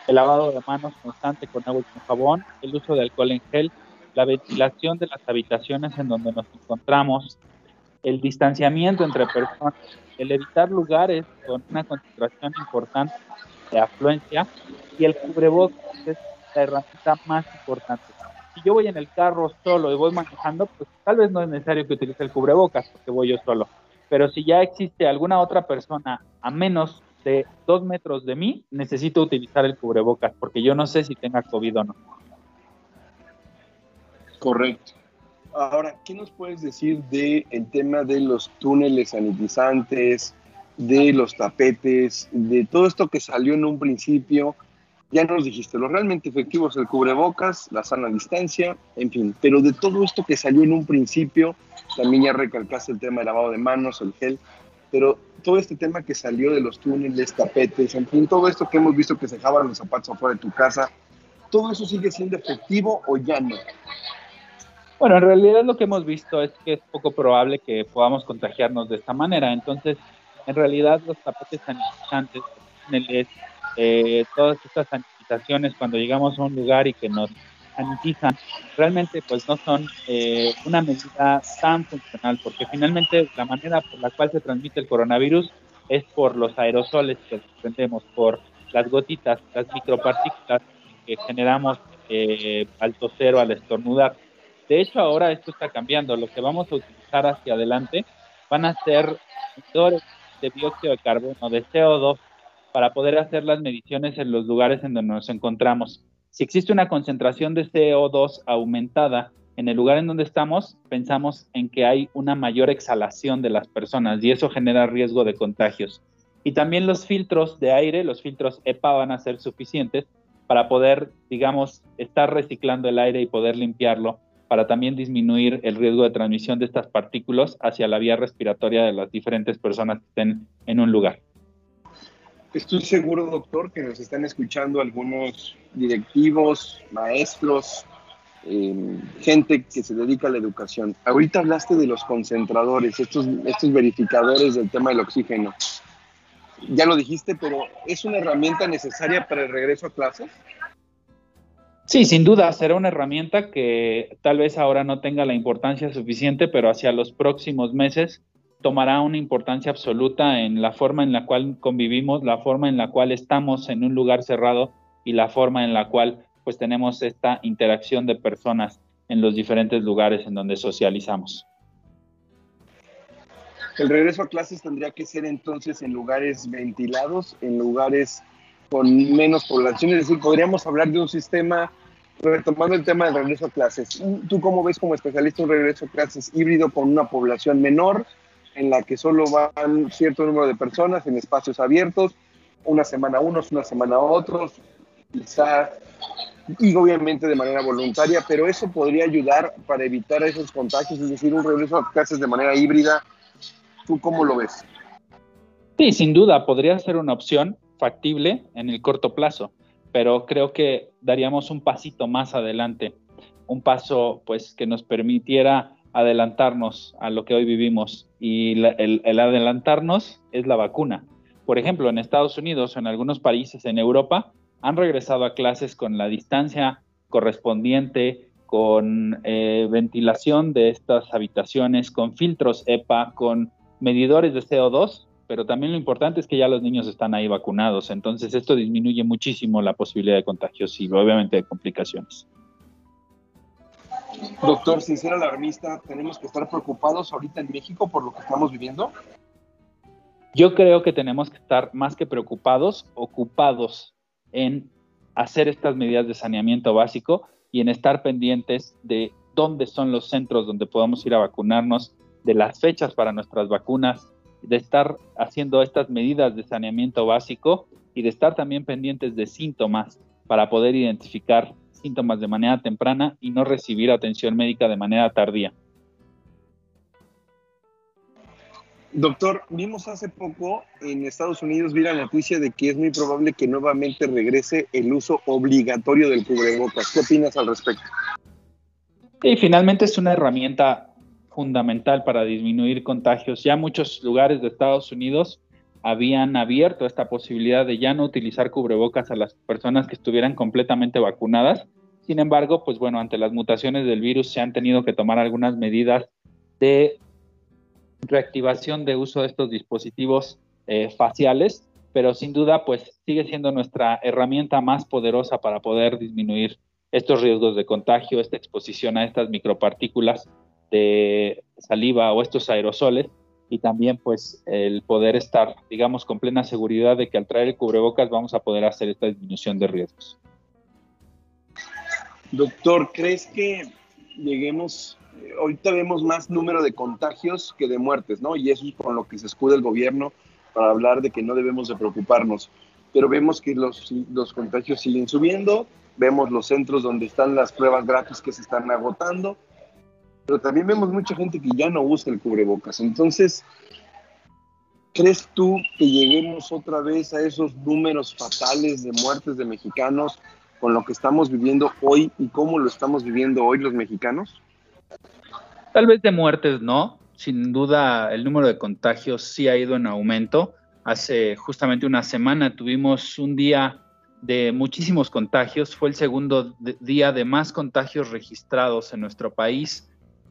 S2: El lavado de manos constante con agua y con jabón, el uso de alcohol en gel, la ventilación de las habitaciones en donde nos encontramos, el distanciamiento entre personas, el evitar lugares con una concentración importante de afluencia y el cubrebocas es la herramienta más importante. Si yo voy en el carro solo y voy manejando, pues tal vez no es necesario que utilice el cubrebocas porque voy yo solo. Pero si ya existe alguna otra persona a menos de dos metros de mí, necesito utilizar el cubrebocas porque yo no sé si tenga COVID o no.
S1: Correcto. Ahora, ¿qué nos puedes decir del el tema de los túneles sanitizantes, de los tapetes, de todo esto que salió en un principio? Ya nos dijiste, lo realmente efectivo es el cubrebocas, la sana distancia, en fin, pero de todo esto que salió en un principio, también ya recalcaste el tema del lavado de manos, el gel, pero todo este tema que salió de los túneles, tapetes, en fin, todo esto que hemos visto que se dejaban los zapatos afuera de tu casa, ¿todo eso sigue siendo efectivo o ya no?
S2: Bueno, en realidad lo que hemos visto es que es poco probable que podamos contagiarnos de esta manera. Entonces, en realidad los tapetes sanitizantes, eh, todas estas sanitizaciones cuando llegamos a un lugar y que nos sanitizan, realmente pues no son eh, una medida tan funcional, porque finalmente la manera por la cual se transmite el coronavirus es por los aerosoles que desprendemos, por las gotitas, las micropartículas que generamos eh, al toser o al estornudar. De hecho, ahora esto está cambiando. Lo que vamos a utilizar hacia adelante van a ser medidores de dióxido de carbono, de CO2, para poder hacer las mediciones en los lugares en donde nos encontramos. Si existe una concentración de CO2 aumentada en el lugar en donde estamos, pensamos en que hay una mayor exhalación de las personas y eso genera riesgo de contagios. Y también los filtros de aire, los filtros EPA van a ser suficientes para poder, digamos, estar reciclando el aire y poder limpiarlo para también disminuir el riesgo de transmisión de estas partículas hacia la vía respiratoria de las diferentes personas que estén en un lugar.
S1: Estoy seguro, doctor, que nos están escuchando algunos directivos, maestros, em, gente que se dedica a la educación. Ahorita hablaste de los concentradores, estos, estos verificadores del tema del oxígeno. Ya lo dijiste, pero ¿es una herramienta necesaria para el regreso a clases?
S2: Sí, sin duda, será una herramienta que tal vez ahora no tenga la importancia suficiente, pero hacia los próximos meses tomará una importancia absoluta en la forma en la cual convivimos, la forma en la cual estamos en un lugar cerrado y la forma en la cual pues tenemos esta interacción de personas en los diferentes lugares en donde socializamos.
S1: El regreso a clases tendría que ser entonces en lugares ventilados, en lugares con menos población, es decir, podríamos hablar de un sistema, retomando el tema del regreso a clases, ¿tú cómo ves como especialista un regreso a clases híbrido con una población menor, en la que solo van cierto número de personas en espacios abiertos, una semana unos, una semana otros, quizá, y obviamente de manera voluntaria, pero eso podría ayudar para evitar esos contagios, es decir, un regreso a clases de manera híbrida. ¿Tú cómo lo ves?
S2: Sí, sin duda, podría ser una opción factible en el corto plazo, pero creo que daríamos un pasito más adelante, un paso pues que nos permitiera adelantarnos a lo que hoy vivimos y el, el, adelantarnos es la vacuna. Por ejemplo, en Estados Unidos o en algunos países en Europa han regresado a clases con la distancia correspondiente, con eh, ventilación de estas habitaciones, con filtros EPA, con medidores de CO2 pero también lo importante es que ya los niños están ahí vacunados, entonces esto disminuye muchísimo la posibilidad de contagios y obviamente de complicaciones.
S1: Doctor, sin ser alarmista, ¿tenemos que estar preocupados ahorita en México por lo que estamos viviendo?
S2: Yo creo que tenemos que estar más que preocupados, ocupados en hacer estas medidas de saneamiento básico y en estar pendientes de dónde son los centros donde podamos ir a vacunarnos, de las fechas para nuestras vacunas, de estar haciendo estas medidas de saneamiento básico y de estar también pendientes de síntomas para poder identificar síntomas de manera temprana y no recibir atención médica de manera tardía.
S1: Doctor, vimos hace poco en Estados Unidos, vi la noticia de que es muy probable que nuevamente regrese el uso obligatorio del cubrebocas. ¿Qué opinas al respecto?
S2: Y finalmente es una herramienta fundamental para disminuir contagios. Ya muchos lugares de Estados Unidos habían abierto esta posibilidad de ya no utilizar cubrebocas a las personas que estuvieran completamente vacunadas. Sin embargo, pues bueno, ante las mutaciones del virus se han tenido que tomar algunas medidas de reactivación de uso de estos dispositivos eh, faciales, pero sin duda pues sigue siendo nuestra herramienta más poderosa para poder disminuir estos riesgos de contagio, esta exposición a estas micropartículas de saliva o estos aerosoles y también pues el poder estar, digamos, con plena seguridad de que al traer el cubrebocas vamos a poder hacer esta disminución de riesgos.
S1: Doctor, ¿crees que lleguemos, eh, ahorita vemos más número de contagios que de muertes, ¿no? Y eso es con lo que se escuda el gobierno para hablar de que no debemos de preocuparnos, pero vemos que los, los contagios siguen subiendo, vemos los centros donde están las pruebas gratis que se están agotando, pero también vemos mucha gente que ya no usa el cubrebocas. Entonces, ¿crees tú que lleguemos otra vez a esos números fatales de muertes de mexicanos con lo que estamos viviendo hoy y cómo lo estamos viviendo hoy los mexicanos?
S2: Tal vez de muertes no, sin duda el número de contagios sí ha ido en aumento. Hace justamente una semana tuvimos un día de muchísimos contagios, fue el segundo día de más contagios registrados en nuestro país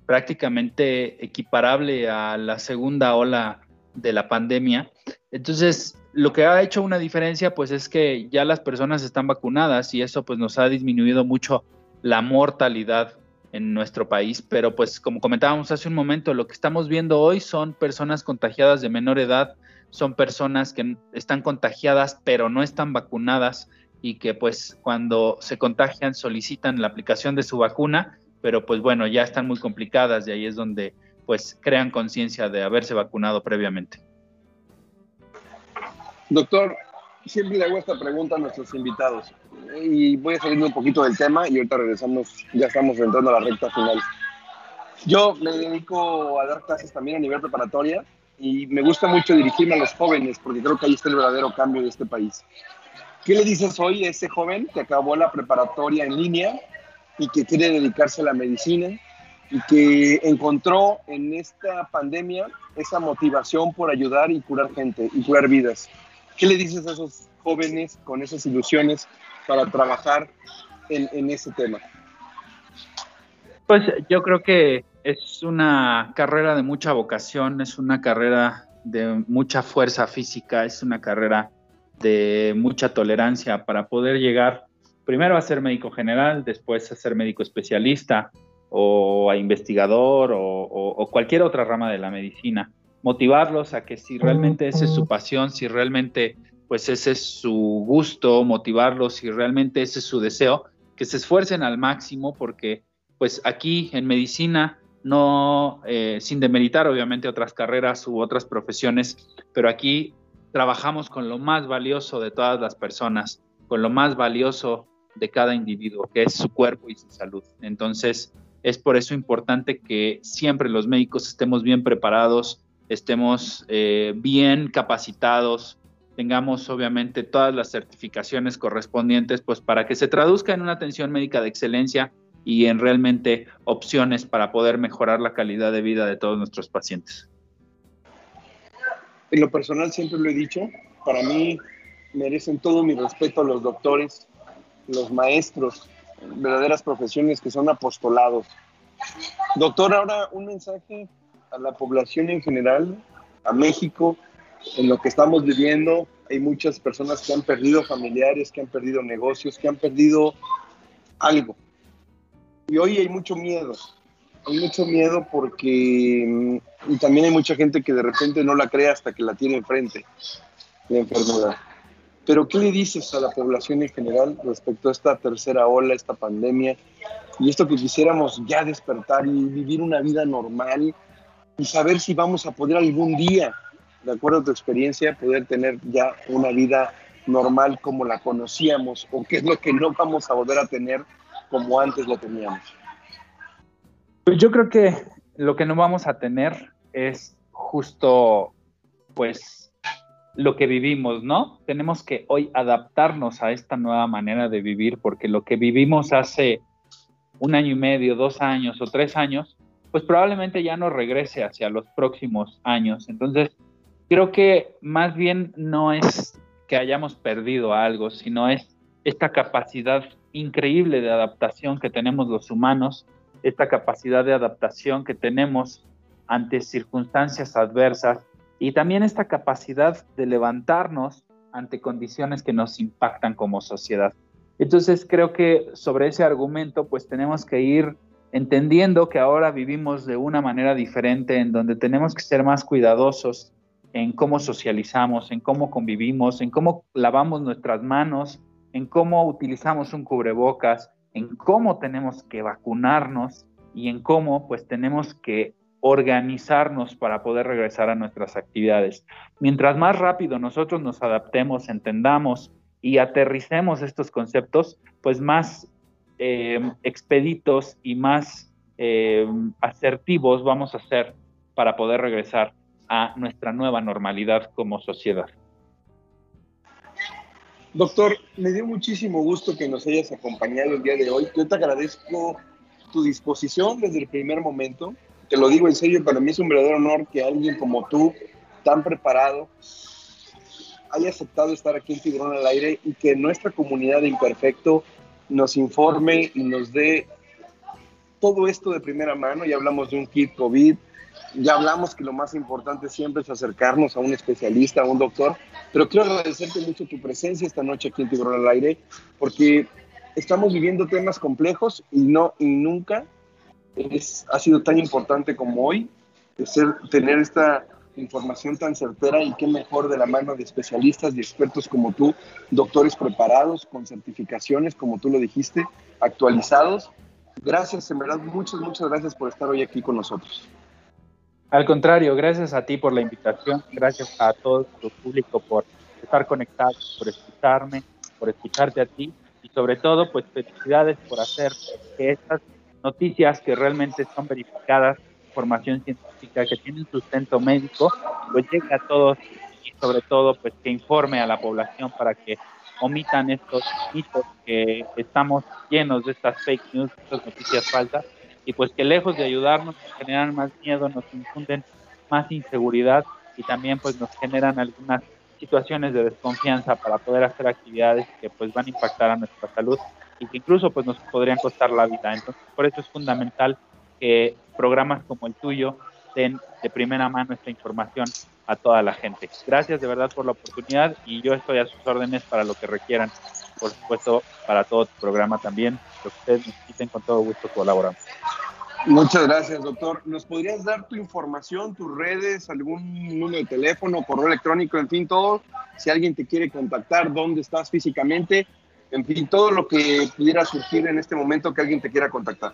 S2: prácticamente equiparable a la segunda ola de la pandemia. Entonces, lo que ha hecho una diferencia, pues es que ya las personas están vacunadas y eso pues nos ha disminuido mucho la mortalidad en nuestro país, pero pues como comentábamos hace un momento, lo que estamos viendo hoy son personas contagiadas de menor edad, son personas que están contagiadas pero no están vacunadas y que pues cuando se contagian solicitan la aplicación de su vacuna pero pues bueno, ya están muy complicadas y ahí es donde pues crean conciencia de haberse vacunado previamente.
S1: Doctor, siempre le hago esta pregunta a nuestros invitados y voy a salir un poquito del tema y ahorita regresamos, ya estamos entrando a la recta final. Yo me dedico a dar clases también a nivel preparatoria y me gusta mucho dirigirme a los jóvenes porque creo que ahí está el verdadero cambio de este país. ¿Qué le dices hoy a ese joven que acabó la preparatoria en línea y que quiere dedicarse a la medicina y que encontró en esta pandemia esa motivación por ayudar y curar gente y curar vidas. ¿Qué le dices a esos jóvenes con esas ilusiones para trabajar en, en ese tema?
S2: Pues yo creo que es una carrera de mucha vocación, es una carrera de mucha fuerza física, es una carrera de mucha tolerancia para poder llegar primero a ser médico general, después a ser médico especialista o a investigador o, cualquier otra rama de la medicina. Motivarlos a que si realmente esa es su pasión, si realmente pues ese es su gusto, motivarlos, si realmente ese es su deseo, que se esfuercen al máximo porque pues aquí en medicina, no eh, sin demeritar obviamente otras carreras u otras profesiones, pero aquí trabajamos con lo más valioso de todas las personas, con lo más valioso de cada individuo, que es su cuerpo y su salud. Entonces, es por eso importante que siempre los médicos estemos bien preparados, estemos eh, bien capacitados, tengamos obviamente todas las certificaciones correspondientes, pues para que se traduzca en una atención médica de excelencia y en realmente opciones para poder mejorar la calidad de vida de todos nuestros pacientes.
S1: En lo personal siempre lo he dicho, para mí merecen todo mi respeto a los doctores, los maestros, verdaderas profesiones que son apostolados. Doctor, ahora un mensaje a la población en general, a México, en lo que estamos viviendo. Hay muchas personas que han perdido familiares, que han perdido negocios, que han perdido algo. Y hoy hay mucho miedo. Hay mucho miedo porque mm, y también hay mucha gente que de repente no la cree hasta que la tiene enfrente, la enfermedad. Pero ¿qué le dices a la población en general respecto a esta tercera ola, esta pandemia? Y esto que quisiéramos ya despertar y vivir una vida normal y saber si vamos a poder algún día, de acuerdo a tu experiencia, poder tener ya una vida normal como la conocíamos o qué es lo que no vamos a volver a tener como antes lo teníamos?
S2: Pues yo creo que lo que no vamos a tener es justo, pues, lo que vivimos, ¿no? Tenemos que hoy adaptarnos a esta nueva manera de vivir, porque lo que vivimos hace un año y medio, dos años o tres años, pues probablemente ya no regrese hacia los próximos años. Entonces, creo que más bien no es que hayamos perdido algo, sino es esta capacidad increíble de adaptación que tenemos los humanos, esta capacidad de adaptación que tenemos ante circunstancias adversas y también esta capacidad de levantarnos ante condiciones que nos impactan como sociedad. Entonces creo que sobre ese argumento pues tenemos que ir entendiendo que ahora vivimos de una manera diferente en donde tenemos que ser más cuidadosos en cómo socializamos, en cómo convivimos, en cómo lavamos nuestras manos, en cómo utilizamos un cubrebocas, en cómo tenemos que vacunarnos y en cómo pues tenemos que organizarnos para poder regresar a nuestras actividades. Mientras más rápido nosotros nos adaptemos, entendamos y aterricemos estos conceptos, pues más eh, expeditos y más eh, asertivos vamos a ser para poder regresar a nuestra nueva normalidad como sociedad.
S1: Doctor, me dio muchísimo gusto que nos hayas acompañado el día de hoy. Yo te agradezco tu disposición desde el primer momento. Te lo digo en serio, para mí es un verdadero honor que alguien como tú, tan preparado, haya aceptado estar aquí en Tiburón al Aire y que nuestra comunidad de Imperfecto nos informe y nos dé todo esto de primera mano. Ya hablamos de un kit COVID, ya hablamos que lo más importante siempre es acercarnos a un especialista, a un doctor, pero quiero agradecerte mucho tu presencia esta noche aquí en Tiburón al Aire, porque estamos viviendo temas complejos y no y nunca es, ha sido tan importante como hoy ser, tener esta información tan certera y qué mejor de la mano de especialistas y expertos como tú, doctores preparados, con certificaciones, como tú lo dijiste, actualizados. Gracias, en verdad, muchas, muchas gracias por estar hoy aquí con nosotros.
S2: Al contrario, gracias a ti por la invitación, gracias a todo tu público por estar conectado, por escucharme, por escucharte a ti y sobre todo, pues felicidades por hacer que estas noticias que realmente son verificadas, información científica que tienen sustento médico, pues llegue a todos y sobre todo, pues que informe a la población para que omitan estos mitos que estamos llenos de estas fake news, estas noticias falsas y pues que lejos de ayudarnos nos generan más miedo, nos infunden más inseguridad y también pues nos generan algunas situaciones de desconfianza para poder hacer actividades que pues van a impactar a nuestra salud y que incluso pues nos podrían costar la vida. Entonces, por eso es fundamental que programas como el tuyo den de primera mano esta información a toda la gente. Gracias de verdad por la oportunidad y yo estoy a sus órdenes para lo que requieran. Por supuesto, para todo tu programa también. Lo que ustedes necesiten, con todo gusto colaboramos.
S1: Muchas gracias, doctor. ¿Nos podrías dar tu información, tus redes, algún número de teléfono, correo electrónico, en fin, todo? Si alguien te quiere contactar, dónde estás físicamente, en fin, todo lo que pudiera surgir en este momento que alguien te quiera contactar.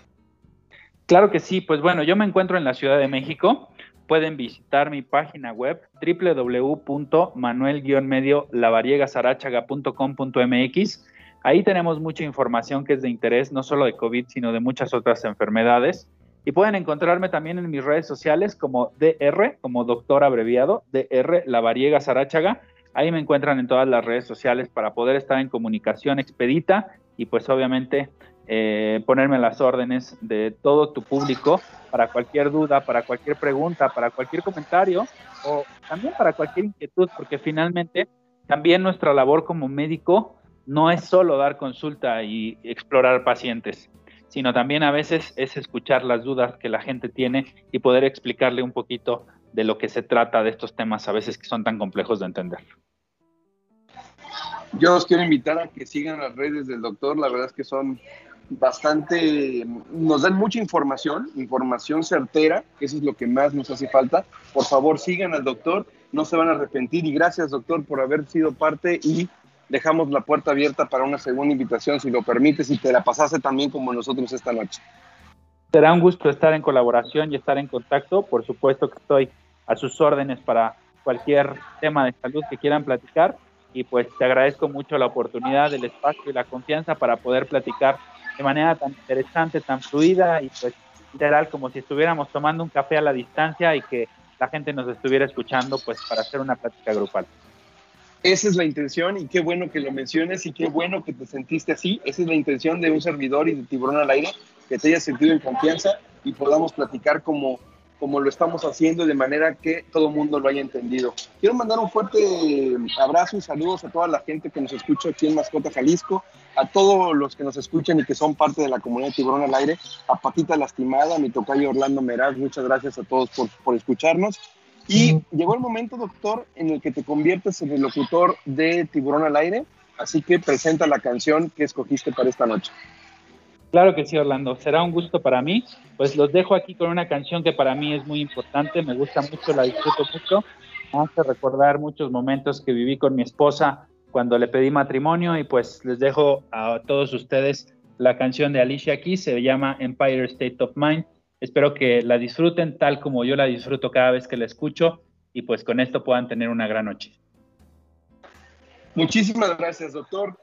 S2: Claro que sí, pues bueno, yo me encuentro en la Ciudad de México. Pueden visitar mi página web www.manuel-medio-lavariegasarachaga.com.mx. Ahí tenemos mucha información que es de interés, no solo de COVID, sino de muchas otras enfermedades. Y pueden encontrarme también en mis redes sociales como DR, como doctor abreviado, DR Lavariega Sarachaga. Ahí me encuentran en todas las redes sociales para poder estar en comunicación expedita y pues obviamente eh, ponerme las órdenes de todo tu público para cualquier duda, para cualquier pregunta, para cualquier comentario o también para cualquier inquietud, porque finalmente también nuestra labor como médico no es solo dar consulta y explorar pacientes, sino también a veces es escuchar las dudas que la gente tiene y poder explicarle un poquito de lo que se trata de estos temas a veces que son tan complejos de entender.
S1: Yo os quiero invitar a que sigan las redes del doctor, la verdad es que son bastante, nos dan mucha información, información certera, que eso es lo que más nos hace falta. Por favor, sigan al doctor, no se van a arrepentir y gracias doctor por haber sido parte y dejamos la puerta abierta para una segunda invitación, si lo permites, y te la pasaste también como nosotros esta noche.
S2: Será un gusto estar en colaboración y estar en contacto. Por supuesto que estoy a sus órdenes para cualquier tema de salud que quieran platicar y pues te agradezco mucho la oportunidad, el espacio y la confianza para poder platicar de manera tan interesante, tan fluida y pues literal como si estuviéramos tomando un café a la distancia y que la gente nos estuviera escuchando pues para hacer una plática grupal.
S1: Esa es la intención y qué bueno que lo menciones y qué bueno que te sentiste así. Esa es la intención de un servidor y de tiburón al aire, que te hayas sentido en confianza y podamos platicar como como lo estamos haciendo de manera que todo el mundo lo haya entendido. Quiero mandar un fuerte abrazo y saludos a toda la gente que nos escucha aquí en Mascota Jalisco, a todos los que nos escuchan y que son parte de la comunidad Tiburón al Aire, a Patita Lastimada, a mi tocayo Orlando Meraz, muchas gracias a todos por, por escucharnos. Y llegó el momento, doctor, en el que te conviertes en el locutor de Tiburón al Aire, así que presenta la canción que escogiste para esta noche.
S2: Claro que sí, Orlando. Será un gusto para mí. Pues los dejo aquí con una canción que para mí es muy importante. Me gusta mucho, la disfruto mucho. Me hace recordar muchos momentos que viví con mi esposa cuando le pedí matrimonio y pues les dejo a todos ustedes la canción de Alicia aquí. Se llama Empire State of Mind. Espero que la disfruten tal como yo la disfruto cada vez que la escucho y pues con esto puedan tener una gran noche.
S1: Muchísimas gracias, doctor.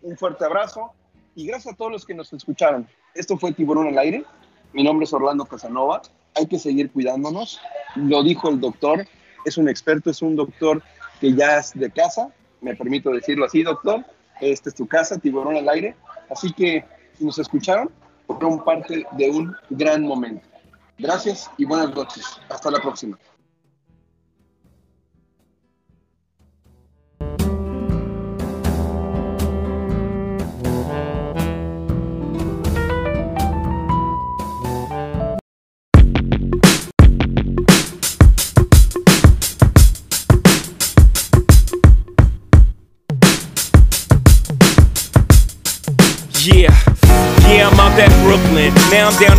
S1: Un fuerte abrazo y gracias a todos los que nos escucharon. Esto fue Tiburón al Aire. Mi nombre es Orlando Casanova. Hay que seguir cuidándonos. Lo dijo el doctor. Es un experto, es un doctor que ya es de casa. Me permito decirlo así, doctor. Esta es tu casa, Tiburón al Aire. Así que si nos escucharon, fueron parte de un gran momento. Gracias y buenas noches. Hasta la próxima.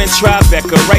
S3: Tribeca, right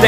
S3: suerte.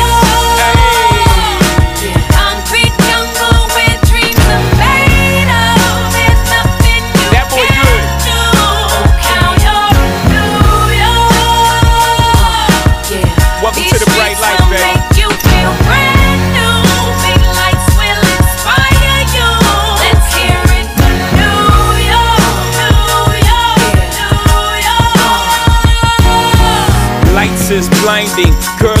S3: everything. Girl,